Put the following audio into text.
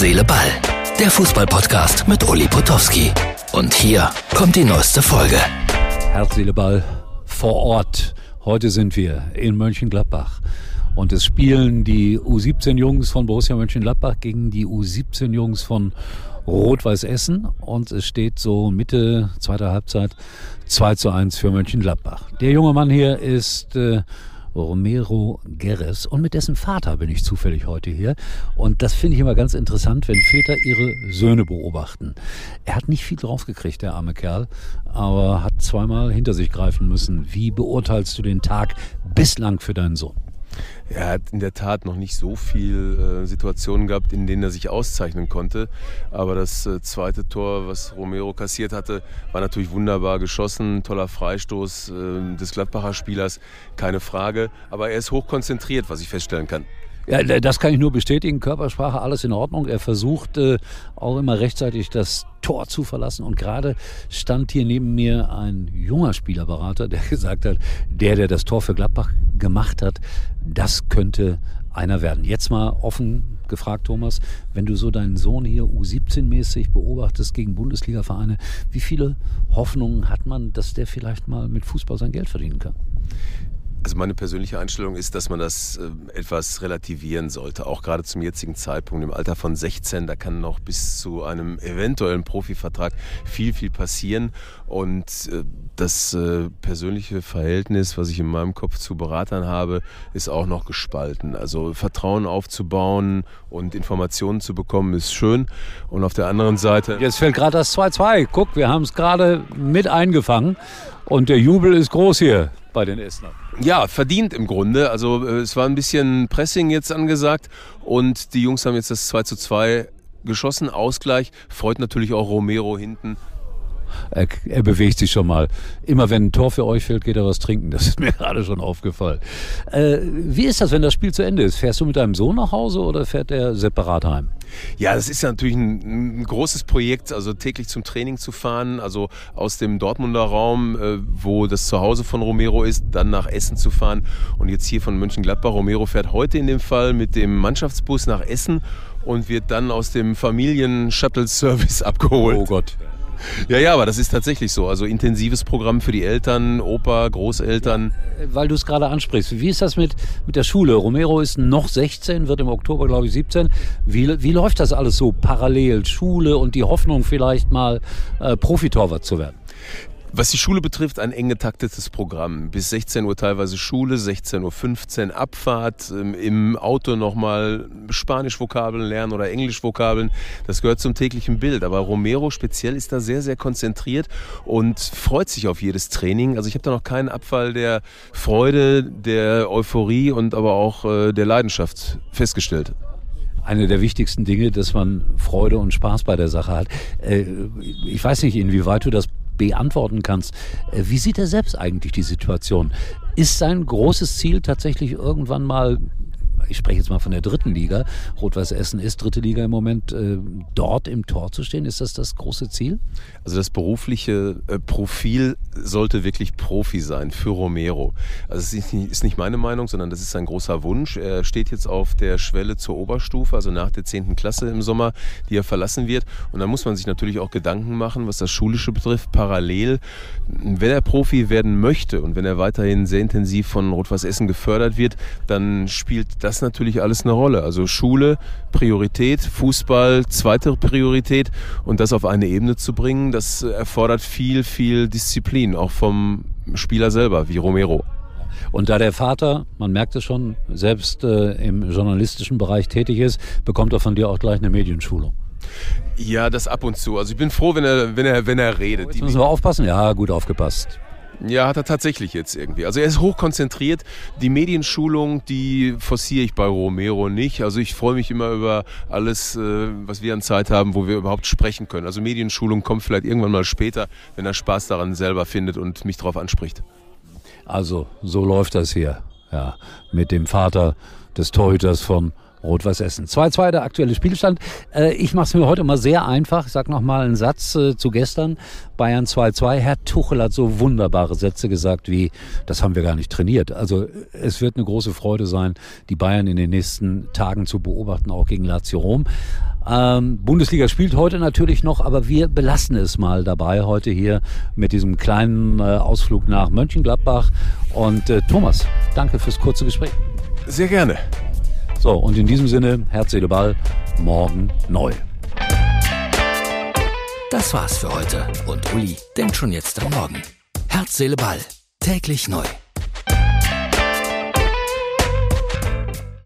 Seele, Ball. Der Fußballpodcast mit Uli Potowski. Und hier kommt die neueste Folge. Herz, Seele, Ball vor Ort. Heute sind wir in Mönchengladbach. Und es spielen die U17-Jungs von Borussia Mönchengladbach gegen die U17-Jungs von Rot-Weiß Essen. Und es steht so Mitte zweiter Halbzeit 2 zu 1 für Mönchengladbach. Der junge Mann hier ist äh, Romero Geres und mit dessen Vater bin ich zufällig heute hier. Und das finde ich immer ganz interessant, wenn Väter ihre Söhne beobachten. Er hat nicht viel draufgekriegt, der arme Kerl, aber hat zweimal hinter sich greifen müssen. Wie beurteilst du den Tag bislang für deinen Sohn? Er hat in der Tat noch nicht so viele äh, Situationen gehabt, in denen er sich auszeichnen konnte. Aber das äh, zweite Tor, was Romero kassiert hatte, war natürlich wunderbar geschossen. Toller Freistoß äh, des Gladbacher Spielers, keine Frage. Aber er ist hochkonzentriert, was ich feststellen kann. Ja, das kann ich nur bestätigen. Körpersprache, alles in Ordnung. Er versucht äh, auch immer rechtzeitig das Tor zu verlassen. Und gerade stand hier neben mir ein junger Spielerberater, der gesagt hat, der, der das Tor für Gladbach gemacht hat, das könnte einer werden. Jetzt mal offen gefragt, Thomas, wenn du so deinen Sohn hier U17-mäßig beobachtest gegen Bundesliga-Vereine, wie viele Hoffnungen hat man, dass der vielleicht mal mit Fußball sein Geld verdienen kann? Also meine persönliche Einstellung ist, dass man das äh, etwas relativieren sollte, auch gerade zum jetzigen Zeitpunkt im Alter von 16, da kann noch bis zu einem eventuellen Profivertrag viel, viel passieren und äh, das äh, persönliche Verhältnis, was ich in meinem Kopf zu Beratern habe, ist auch noch gespalten. Also Vertrauen aufzubauen und Informationen zu bekommen, ist schön und auf der anderen Seite... Jetzt fällt gerade das 2-2. Guck, wir haben es gerade mit eingefangen und der Jubel ist groß hier bei den Essenern. Ja, verdient im Grunde. Also äh, es war ein bisschen Pressing jetzt angesagt und die Jungs haben jetzt das 2 zu 2 geschossen. Ausgleich freut natürlich auch Romero hinten. Er, er, bewegt sich schon mal. Immer wenn ein Tor für euch fällt, geht er was trinken. Das ist mir gerade schon aufgefallen. Äh, wie ist das, wenn das Spiel zu Ende ist? Fährst du mit deinem Sohn nach Hause oder fährt er separat heim? Ja, das ist ja natürlich ein, ein, großes Projekt, also täglich zum Training zu fahren, also aus dem Dortmunder Raum, äh, wo das Zuhause von Romero ist, dann nach Essen zu fahren und jetzt hier von Mönchengladbach. Romero fährt heute in dem Fall mit dem Mannschaftsbus nach Essen und wird dann aus dem Familien-Shuttle-Service abgeholt. Oh Gott. Ja, ja, aber das ist tatsächlich so. Also intensives Programm für die Eltern, Opa, Großeltern. Weil du es gerade ansprichst. Wie ist das mit, mit der Schule? Romero ist noch 16, wird im Oktober, glaube ich, 17. Wie, wie läuft das alles so parallel? Schule und die Hoffnung, vielleicht mal äh, Profitorwart zu werden? Was die Schule betrifft, ein eng getaktetes Programm. Bis 16 Uhr teilweise Schule, 16.15 Uhr Abfahrt, ähm, im Auto nochmal Spanisch-Vokabeln lernen oder Englisch-Vokabeln. Das gehört zum täglichen Bild. Aber Romero speziell ist da sehr, sehr konzentriert und freut sich auf jedes Training. Also ich habe da noch keinen Abfall der Freude, der Euphorie und aber auch äh, der Leidenschaft festgestellt eine der wichtigsten Dinge, dass man Freude und Spaß bei der Sache hat. Äh, ich weiß nicht, inwieweit du das beantworten kannst. Äh, wie sieht er selbst eigentlich die Situation? Ist sein großes Ziel tatsächlich irgendwann mal ich spreche jetzt mal von der dritten Liga, Rot-Weiß Essen ist dritte Liga im Moment, äh, dort im Tor zu stehen, ist das das große Ziel? Also das berufliche äh, Profil sollte wirklich Profi sein für Romero. Also es ist nicht, meine Meinung, sondern das ist ein großer Wunsch. Er steht jetzt auf der Schwelle zur Oberstufe, also nach der 10. Klasse im Sommer, die er verlassen wird. Und da muss man sich natürlich auch Gedanken machen, was das Schulische betrifft, parallel. Wenn er Profi werden möchte und wenn er weiterhin sehr intensiv von Rot-Weiß Essen gefördert wird, dann spielt das natürlich alles eine Rolle. Also Schule, Priorität, Fußball, zweite Priorität und das auf eine Ebene zu bringen, das erfordert viel, viel Disziplin, auch vom Spieler selber, wie Romero. Und da der Vater, man merkt es schon, selbst äh, im journalistischen Bereich tätig ist, bekommt er von dir auch gleich eine Medienschulung. Ja, das ab und zu. Also ich bin froh, wenn er, wenn er, wenn er redet. Jetzt müssen wir aufpassen. Ja, gut aufgepasst. Ja, hat er tatsächlich jetzt irgendwie. Also er ist hochkonzentriert. Die Medienschulung, die forciere ich bei Romero nicht. Also ich freue mich immer über alles, äh, was wir an Zeit haben, wo wir überhaupt sprechen können. Also Medienschulung kommt vielleicht irgendwann mal später, wenn er Spaß daran selber findet und mich darauf anspricht. Also so läuft das hier. Ja, mit dem Vater des Torhüters von Rot-Weiß Essen. 2-2 der aktuelle Spielstand. Äh, ich mache es mir heute mal sehr einfach. Ich sage nochmal einen Satz äh, zu gestern. Bayern 2-2. Herr Tuchel hat so wunderbare Sätze gesagt wie, das haben wir gar nicht trainiert. Also es wird eine große Freude sein, die Bayern in den nächsten Tagen zu beobachten, auch gegen Lazio Rom. Ähm, Bundesliga spielt heute natürlich noch, aber wir belassen es mal dabei heute hier mit diesem kleinen äh, Ausflug nach Mönchengladbach. Und äh, Thomas, danke fürs kurze Gespräch. Sehr gerne. So, und in diesem Sinne, Herz, Seele, Ball, morgen neu. Das war's für heute und Uli denkt schon jetzt am Morgen. Herz, Seele, Ball. Täglich neu.